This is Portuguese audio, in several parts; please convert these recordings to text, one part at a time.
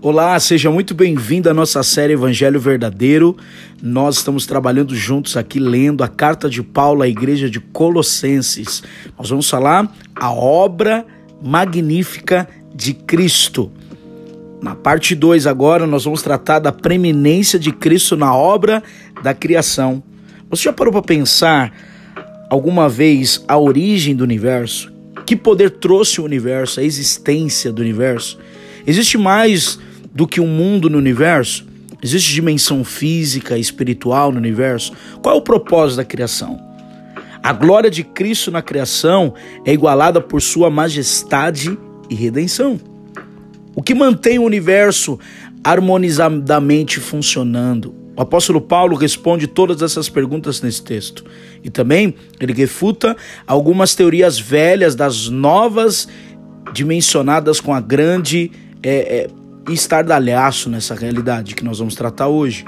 Olá, seja muito bem-vindo à nossa série Evangelho Verdadeiro. Nós estamos trabalhando juntos aqui lendo a carta de Paulo à igreja de Colossenses. Nós vamos falar a obra magnífica de Cristo. Na parte 2 agora nós vamos tratar da preeminência de Cristo na obra da criação. Você já parou para pensar alguma vez a origem do universo? Que poder trouxe o universo, a existência do universo? Existe mais do que um mundo no universo? Existe dimensão física, espiritual no universo? Qual é o propósito da criação? A glória de Cristo na criação é igualada por sua majestade e redenção. O que mantém o universo harmonizadamente funcionando? O apóstolo Paulo responde todas essas perguntas nesse texto. E também ele refuta algumas teorias velhas das novas dimensionadas com a grande é, é, estardalhaço nessa realidade que nós vamos tratar hoje.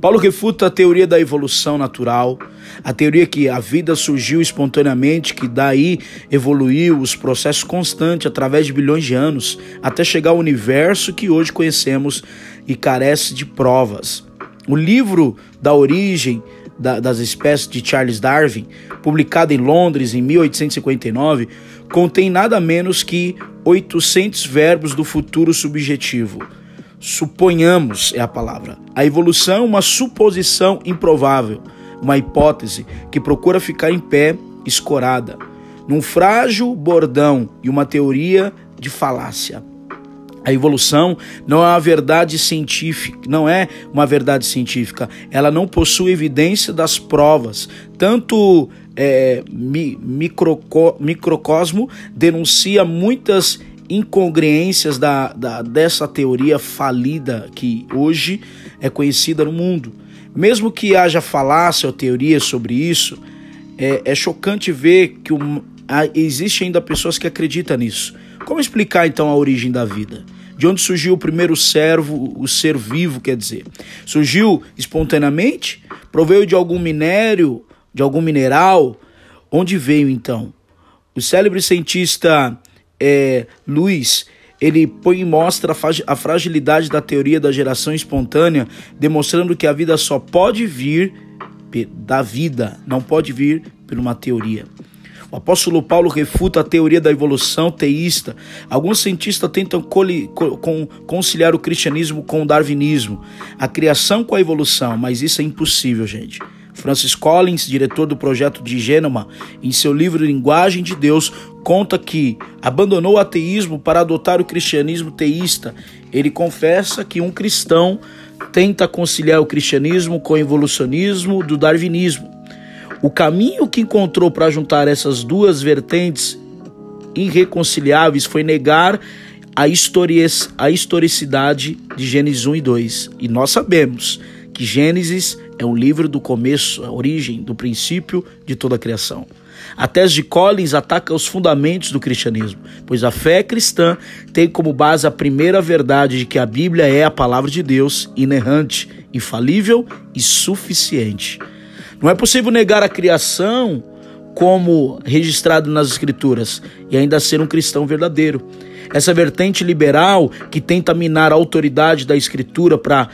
Paulo refuta a teoria da evolução natural, a teoria que a vida surgiu espontaneamente, que daí evoluiu os processos constantes através de bilhões de anos, até chegar ao universo que hoje conhecemos e carece de provas. O livro da origem das espécies de Charles Darwin, publicado em Londres em 1859, contém nada menos que 800 verbos do futuro subjetivo. Suponhamos é a palavra. A evolução é uma suposição improvável, uma hipótese que procura ficar em pé, escorada, num frágil bordão e uma teoria de falácia. A evolução não é uma verdade científica, não é uma verdade científica. Ela não possui evidência das provas. Tanto é, mi, microco, microcosmo denuncia muitas incongruências da, da, dessa teoria falida que hoje é conhecida no mundo. Mesmo que haja falácia ou teoria sobre isso, é, é chocante ver que um, existe ainda pessoas que acreditam nisso. Como explicar então a origem da vida? De onde surgiu o primeiro servo, o ser vivo, quer dizer? Surgiu espontaneamente? Proveio de algum minério, de algum mineral? Onde veio então? O célebre cientista é, Luiz ele põe em mostra a fragilidade da teoria da geração espontânea, demonstrando que a vida só pode vir da vida, não pode vir por uma teoria. O apóstolo Paulo refuta a teoria da evolução teísta. Alguns cientistas tentam conciliar o cristianismo com o darwinismo, a criação com a evolução, mas isso é impossível, gente. Francis Collins, diretor do projeto de Gênoma, em seu livro Linguagem de Deus, conta que abandonou o ateísmo para adotar o cristianismo teísta. Ele confessa que um cristão tenta conciliar o cristianismo com o evolucionismo do darwinismo. O caminho que encontrou para juntar essas duas vertentes irreconciliáveis foi negar a, a historicidade de Gênesis 1 e 2. E nós sabemos que Gênesis é um livro do começo, a origem, do princípio de toda a criação. A tese de Collins ataca os fundamentos do cristianismo, pois a fé cristã tem como base a primeira verdade de que a Bíblia é a palavra de Deus, inerrante, infalível e suficiente. Não é possível negar a criação como registrado nas Escrituras e ainda ser um cristão verdadeiro. Essa vertente liberal que tenta minar a autoridade da Escritura para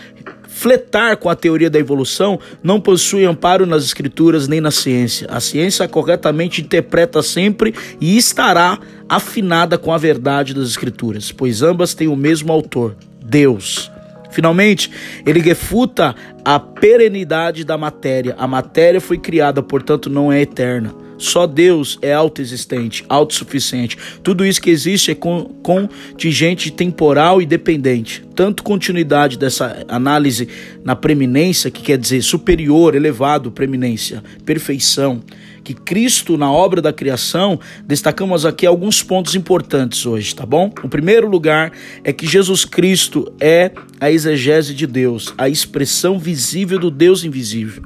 fletar com a teoria da evolução não possui amparo nas Escrituras nem na ciência. A ciência corretamente interpreta sempre e estará afinada com a verdade das Escrituras, pois ambas têm o mesmo autor, Deus. Finalmente, ele refuta a perenidade da matéria. A matéria foi criada, portanto, não é eterna. Só Deus é autoexistente, autossuficiente. Tudo isso que existe é contingente temporal e dependente. Tanto continuidade dessa análise na preeminência, que quer dizer superior, elevado, preeminência, perfeição, que Cristo na obra da criação, destacamos aqui alguns pontos importantes hoje, tá bom? O primeiro lugar é que Jesus Cristo é a exegese de Deus, a expressão visível do Deus invisível.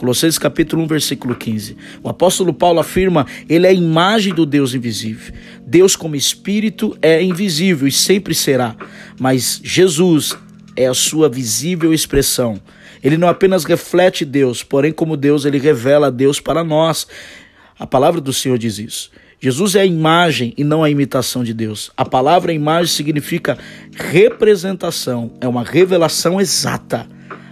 Colossenses capítulo 1, versículo 15. O apóstolo Paulo afirma, ele é a imagem do Deus invisível. Deus como espírito é invisível e sempre será, mas Jesus é a sua visível expressão. Ele não apenas reflete Deus, porém, como Deus, ele revela Deus para nós. A palavra do Senhor diz isso. Jesus é a imagem e não a imitação de Deus. A palavra imagem significa representação, é uma revelação exata.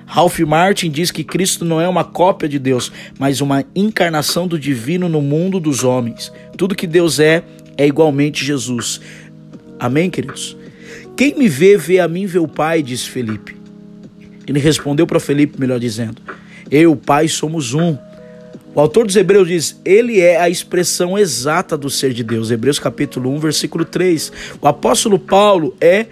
Ralph Martin diz que Cristo não é uma cópia de Deus, mas uma encarnação do divino no mundo dos homens. Tudo que Deus é, é igualmente Jesus. Amém, queridos? Quem me vê, vê a mim, vê o Pai, disse Felipe. Ele respondeu para Felipe, melhor dizendo: Eu o Pai somos um. O autor dos Hebreus diz: Ele é a expressão exata do ser de Deus. Hebreus capítulo 1, versículo 3. O apóstolo Paulo é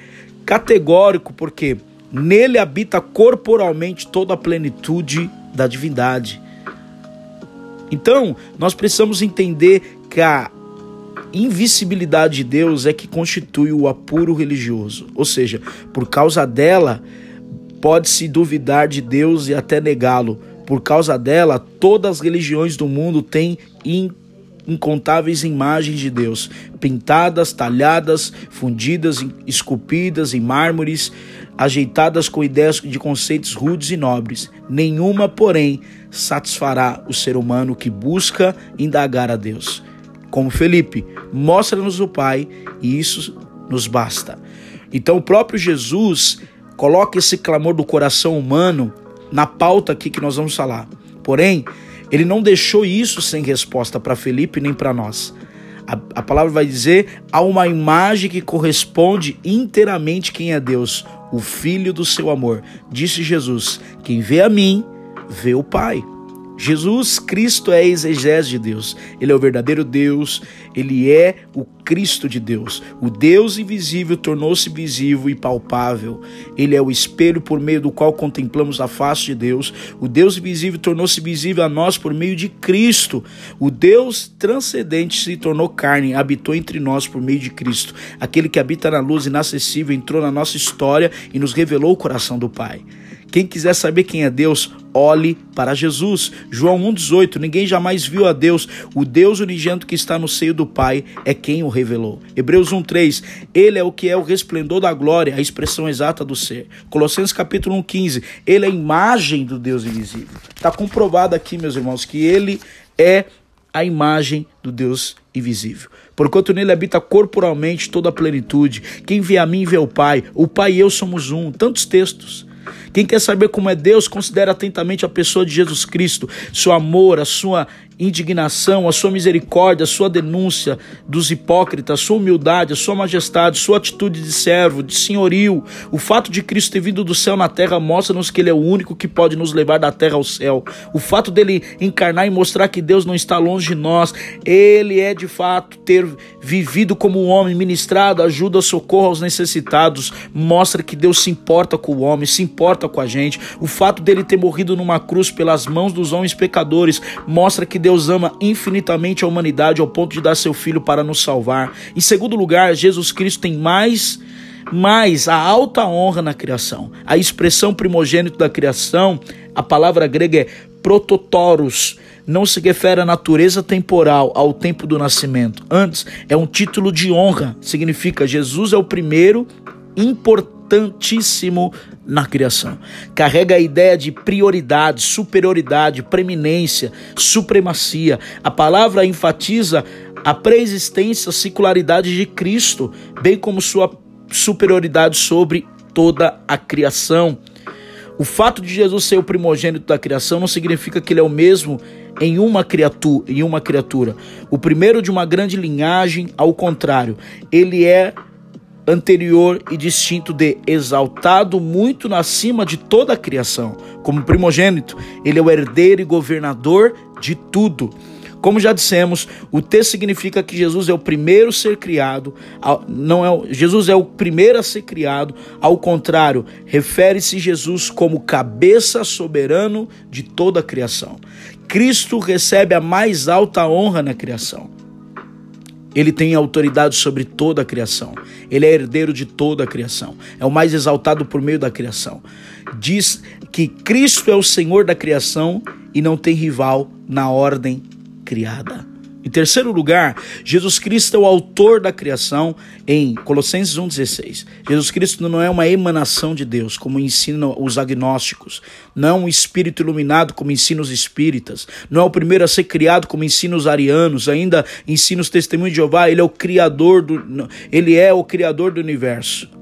categórico porque nele habita corporalmente toda a plenitude da divindade. Então, nós precisamos entender que a invisibilidade de Deus é que constitui o apuro religioso. Ou seja, por causa dela, pode-se duvidar de Deus e até negá-lo. Por causa dela, todas as religiões do mundo têm incontáveis imagens de Deus, pintadas, talhadas, fundidas, esculpidas em mármores, ajeitadas com ideias de conceitos rudes e nobres. Nenhuma, porém, satisfará o ser humano que busca indagar a Deus como Felipe, mostra-nos o Pai e isso nos basta. Então o próprio Jesus coloca esse clamor do coração humano na pauta aqui que nós vamos falar. Porém, ele não deixou isso sem resposta para Felipe nem para nós. A, a, palavra vai dizer: há uma imagem que corresponde inteiramente quem é Deus, o Filho do seu amor. Disse Jesus: Quem vê a mim, vê o Pai. Jesus Cristo é a exegese de Deus. Ele é o verdadeiro Deus, ele é o Cristo de Deus. O Deus invisível tornou-se visível e palpável. Ele é o espelho por meio do qual contemplamos a face de Deus. O Deus invisível tornou-se visível a nós por meio de Cristo. O Deus transcendente se tornou carne, habitou entre nós por meio de Cristo. Aquele que habita na luz inacessível entrou na nossa história e nos revelou o coração do Pai. Quem quiser saber quem é Deus, olhe para Jesus. João 1,18: Ninguém jamais viu a Deus. O Deus unigênito que está no seio do Pai é quem o revelou. Hebreus 1,3: Ele é o que é o resplendor da glória, a expressão exata do ser. Colossenses capítulo 1,15: Ele é a imagem do Deus invisível. Está comprovado aqui, meus irmãos, que ele é a imagem do Deus invisível. Porquanto nele habita corporalmente toda a plenitude. Quem vê a mim vê o Pai. O Pai e eu somos um. Tantos textos. Quem quer saber como é Deus, considere atentamente a pessoa de Jesus Cristo, seu amor, a sua indignação, a sua misericórdia, a sua denúncia dos hipócritas, a sua humildade, a sua majestade, sua atitude de servo, de senhorio. O fato de Cristo ter vindo do céu na terra mostra-nos que ele é o único que pode nos levar da terra ao céu. O fato dele encarnar e mostrar que Deus não está longe de nós, ele é de fato ter vivido como homem, ministrado, ajuda, socorro aos necessitados, mostra que Deus se importa com o homem, se importa com a gente. O fato dele ter morrido numa cruz pelas mãos dos homens pecadores mostra que Deus ama infinitamente a humanidade ao ponto de dar seu filho para nos salvar. Em segundo lugar, Jesus Cristo tem mais mais a alta honra na criação. A expressão primogênito da criação, a palavra grega é prototoros, não se refere à natureza temporal, ao tempo do nascimento. Antes, é um título de honra. Significa Jesus é o primeiro importantíssimo na criação. Carrega a ideia de prioridade, superioridade, preeminência, supremacia. A palavra enfatiza a preexistência, a circularidade de Cristo, bem como sua superioridade sobre toda a criação. O fato de Jesus ser o primogênito da criação não significa que ele é o mesmo em uma criatura, em uma criatura. O primeiro de uma grande linhagem, ao contrário, ele é anterior e distinto de exaltado muito acima de toda a criação. Como primogênito, ele é o herdeiro e governador de tudo. Como já dissemos, o texto significa que Jesus é o primeiro a ser criado, não é Jesus é o primeiro a ser criado, ao contrário, refere-se Jesus como cabeça soberano de toda a criação. Cristo recebe a mais alta honra na criação. Ele tem autoridade sobre toda a criação. Ele é herdeiro de toda a criação. É o mais exaltado por meio da criação. Diz que Cristo é o Senhor da criação e não tem rival na ordem criada. Em terceiro lugar, Jesus Cristo é o autor da criação em Colossenses 1,16. Jesus Cristo não é uma emanação de Deus, como ensinam os agnósticos. Não é um espírito iluminado, como ensinam os espíritas. Não é o primeiro a ser criado, como ensinam os arianos. Ainda ensina os testemunhos de Jeová. Ele é o criador do, ele é o criador do universo.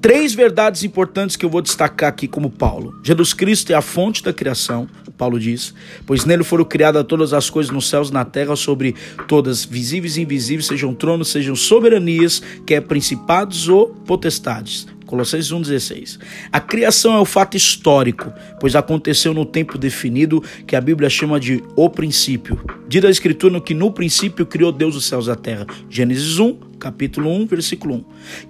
Três verdades importantes que eu vou destacar aqui como Paulo. Jesus Cristo é a fonte da criação, Paulo diz, pois nele foram criadas todas as coisas nos céus e na terra, sobre todas, visíveis e invisíveis, sejam tronos, sejam soberanias, que é principados ou potestades. Colossenses 1,16. A criação é o fato histórico, pois aconteceu no tempo definido que a Bíblia chama de o princípio. Diz a Escritura que no princípio criou Deus os céus e a terra. Gênesis 1, capítulo 1, versículo 1.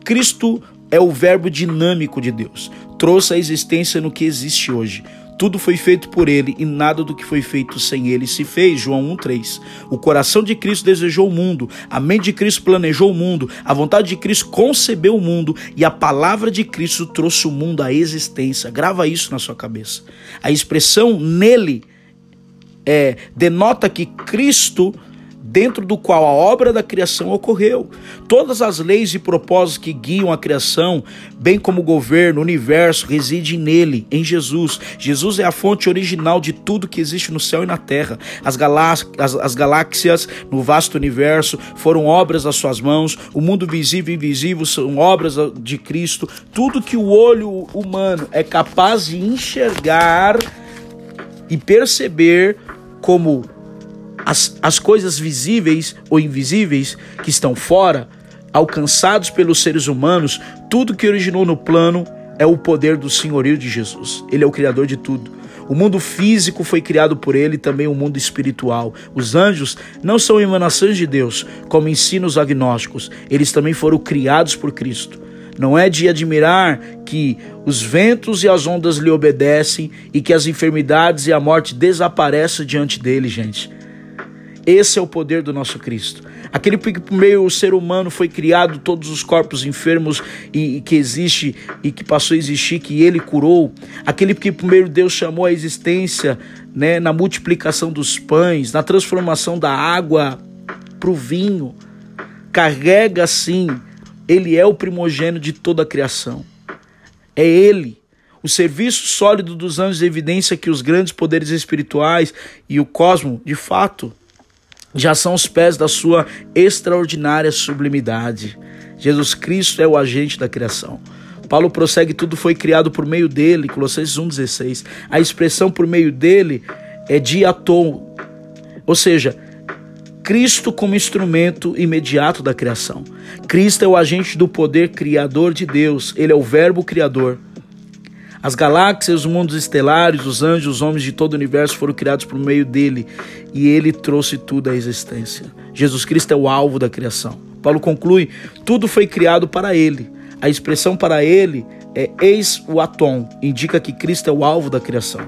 Cristo é o verbo dinâmico de Deus. Trouxe a existência no que existe hoje. Tudo foi feito por ele e nada do que foi feito sem ele se fez. João 1:3. O coração de Cristo desejou o mundo, a mente de Cristo planejou o mundo, a vontade de Cristo concebeu o mundo e a palavra de Cristo trouxe o mundo à existência. Grava isso na sua cabeça. A expressão nele é, denota que Cristo dentro do qual a obra da criação ocorreu. Todas as leis e propósitos que guiam a criação, bem como o governo, o universo, residem nele, em Jesus. Jesus é a fonte original de tudo que existe no céu e na terra. As, as, as galáxias no vasto universo foram obras das suas mãos, o mundo visível e invisível são obras de Cristo. Tudo que o olho humano é capaz de enxergar e perceber como as, as coisas visíveis ou invisíveis que estão fora, alcançados pelos seres humanos, tudo que originou no plano é o poder do senhorio de Jesus. Ele é o criador de tudo. O mundo físico foi criado por ele, também o mundo espiritual. Os anjos não são emanações de Deus, como ensinam os agnósticos. Eles também foram criados por Cristo. Não é de admirar que os ventos e as ondas lhe obedecem e que as enfermidades e a morte desaparecem diante dele, gente. Esse é o poder do nosso Cristo. Aquele que por meio do ser humano foi criado todos os corpos enfermos e, e, que existe e que passou a existir, que ele curou. Aquele que de Deus chamou a existência, né, na multiplicação dos pães, na transformação da água para o vinho. Carrega sim, ele é o primogênito de toda a criação. É ele. O serviço sólido dos anjos evidência que os grandes poderes espirituais e o cosmo, de fato, já são os pés da sua extraordinária sublimidade. Jesus Cristo é o agente da criação. Paulo prossegue: tudo foi criado por meio dele, Colossenses 1,16. A expressão por meio dele é diatom, ou seja, Cristo como instrumento imediato da criação. Cristo é o agente do poder criador de Deus, ele é o Verbo criador. As galáxias, os mundos estelares, os anjos, os homens de todo o universo foram criados por meio dele e ele trouxe tudo à existência. Jesus Cristo é o alvo da criação. Paulo conclui: tudo foi criado para ele. A expressão para ele é eis o atom, indica que Cristo é o alvo da criação.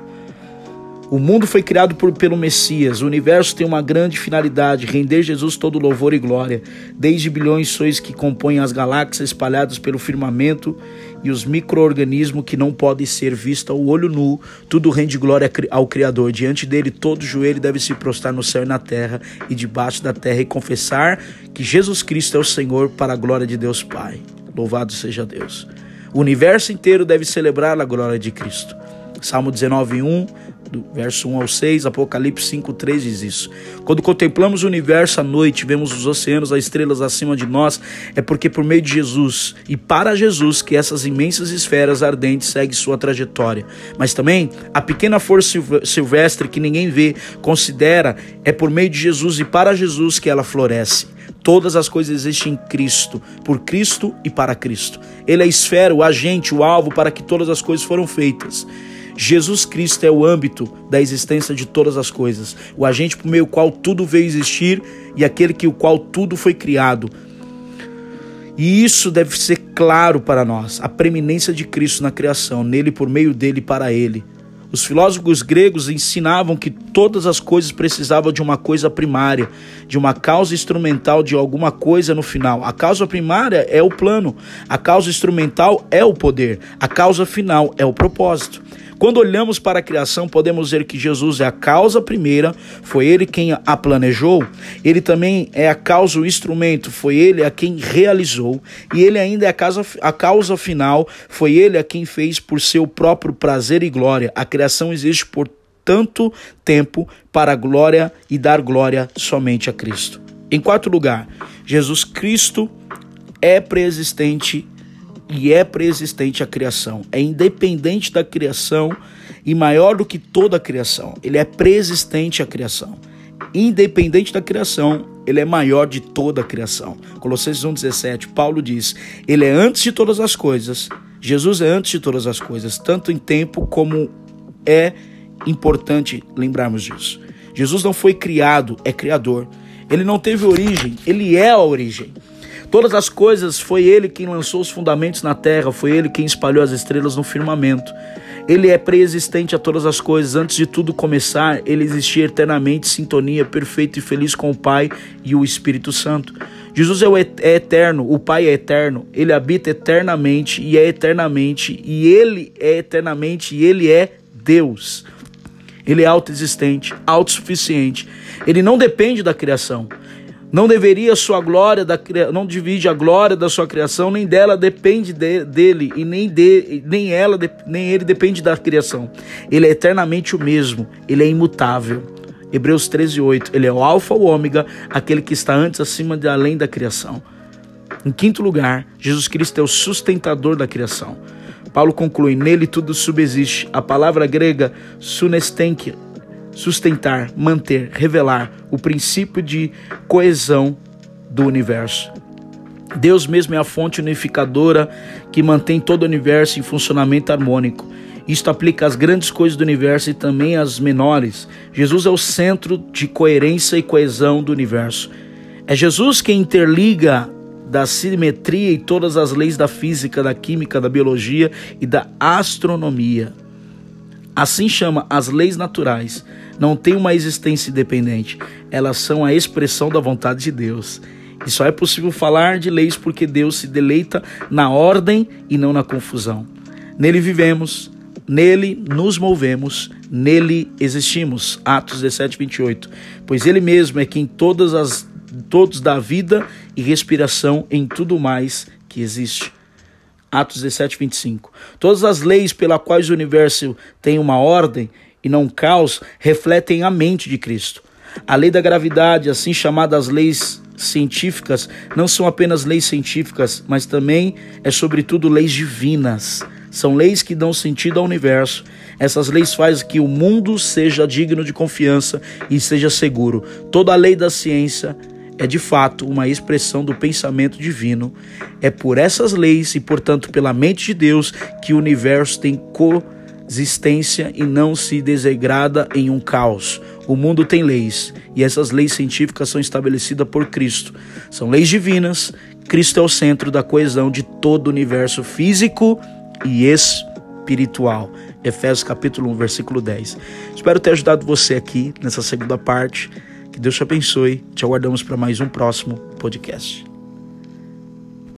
O mundo foi criado por, pelo Messias. O universo tem uma grande finalidade: render Jesus todo louvor e glória. Desde bilhões sois que compõem as galáxias espalhadas pelo firmamento e os micro-organismos que não podem ser vistos ao olho nu, tudo rende glória ao Criador. Diante dele, todo joelho deve se prostrar no céu e na terra e debaixo da terra e confessar que Jesus Cristo é o Senhor para a glória de Deus Pai. Louvado seja Deus. O universo inteiro deve celebrar a glória de Cristo. Salmo 19, 1 do verso 1 ao 6, Apocalipse 5, 3 diz isso. Quando contemplamos o universo à noite, vemos os oceanos, as estrelas acima de nós, é porque por meio de Jesus e para Jesus que essas imensas esferas ardentes seguem sua trajetória. Mas também a pequena força silvestre que ninguém vê, considera, é por meio de Jesus e para Jesus que ela floresce. Todas as coisas existem em Cristo, por Cristo e para Cristo. Ele é a esfera, o agente, o alvo para que todas as coisas foram feitas. Jesus Cristo é o âmbito da existência de todas as coisas, o agente por meio qual tudo veio existir e aquele que o qual tudo foi criado. E isso deve ser claro para nós, a preeminência de Cristo na criação, nele por meio dele para ele. Os filósofos gregos ensinavam que todas as coisas precisavam de uma coisa primária, de uma causa instrumental de alguma coisa no final. A causa primária é o plano, a causa instrumental é o poder, a causa final é o propósito. Quando olhamos para a criação, podemos dizer que Jesus é a causa primeira, foi ele quem a planejou, ele também é a causa, o instrumento, foi ele a quem realizou, e ele ainda é a causa, a causa final, foi ele a quem fez por seu próprio prazer e glória. A criação existe por tanto tempo para a glória e dar glória somente a Cristo. Em quarto lugar, Jesus Cristo é preexistente e é preexistente a criação. É independente da criação e maior do que toda a criação. Ele é preexistente à criação. Independente da criação, ele é maior de toda a criação. Colossenses 1,17, Paulo diz: Ele é antes de todas as coisas. Jesus é antes de todas as coisas, tanto em tempo como é importante lembrarmos disso. Jesus não foi criado, é criador. Ele não teve origem, ele é a origem. Todas as coisas foi ele quem lançou os fundamentos na terra, foi ele quem espalhou as estrelas no firmamento. Ele é preexistente a todas as coisas. Antes de tudo começar, ele existia eternamente sintonia, perfeito e feliz com o Pai e o Espírito Santo. Jesus é, é eterno, o Pai é eterno, ele habita eternamente e é eternamente, e ele é eternamente e ele é Deus. Ele é autoexistente, autossuficiente. Ele não depende da criação. Não deveria sua glória da não divide a glória da sua criação, nem dela depende de, dele e nem de, nem ela nem ele depende da criação. Ele é eternamente o mesmo, ele é imutável. Hebreus 13:8, ele é o alfa o ômega, aquele que está antes, acima e além da criação. Em quinto lugar, Jesus Cristo é o sustentador da criação. Paulo conclui: nele tudo subsiste. A palavra grega sunestenkia sustentar, manter, revelar o princípio de coesão do universo. Deus mesmo é a fonte unificadora que mantém todo o universo em funcionamento harmônico. Isto aplica às grandes coisas do universo e também às menores. Jesus é o centro de coerência e coesão do universo. É Jesus quem interliga da simetria e todas as leis da física, da química, da biologia e da astronomia. Assim chama as leis naturais não têm uma existência independente, elas são a expressão da vontade de Deus. E só é possível falar de leis porque Deus se deleita na ordem e não na confusão. Nele vivemos, nele nos movemos, nele existimos. Atos 17, 28. Pois ele mesmo é quem todas as todos dá vida e respiração em tudo mais que existe. Atos 17, 25. Todas as leis pela quais o universo tem uma ordem e não caos refletem a mente de Cristo. A lei da gravidade, assim chamadas leis científicas, não são apenas leis científicas, mas também é sobretudo leis divinas. São leis que dão sentido ao universo. Essas leis fazem que o mundo seja digno de confiança e seja seguro. Toda a lei da ciência é de fato uma expressão do pensamento divino. É por essas leis e, portanto, pela mente de Deus que o universo tem co existência e não se desegrada em um caos. O mundo tem leis e essas leis científicas são estabelecidas por Cristo. São leis divinas. Cristo é o centro da coesão de todo o universo físico e espiritual. Efésios capítulo 1, versículo 10. Espero ter ajudado você aqui nessa segunda parte. Deus te abençoe. Te aguardamos para mais um próximo podcast.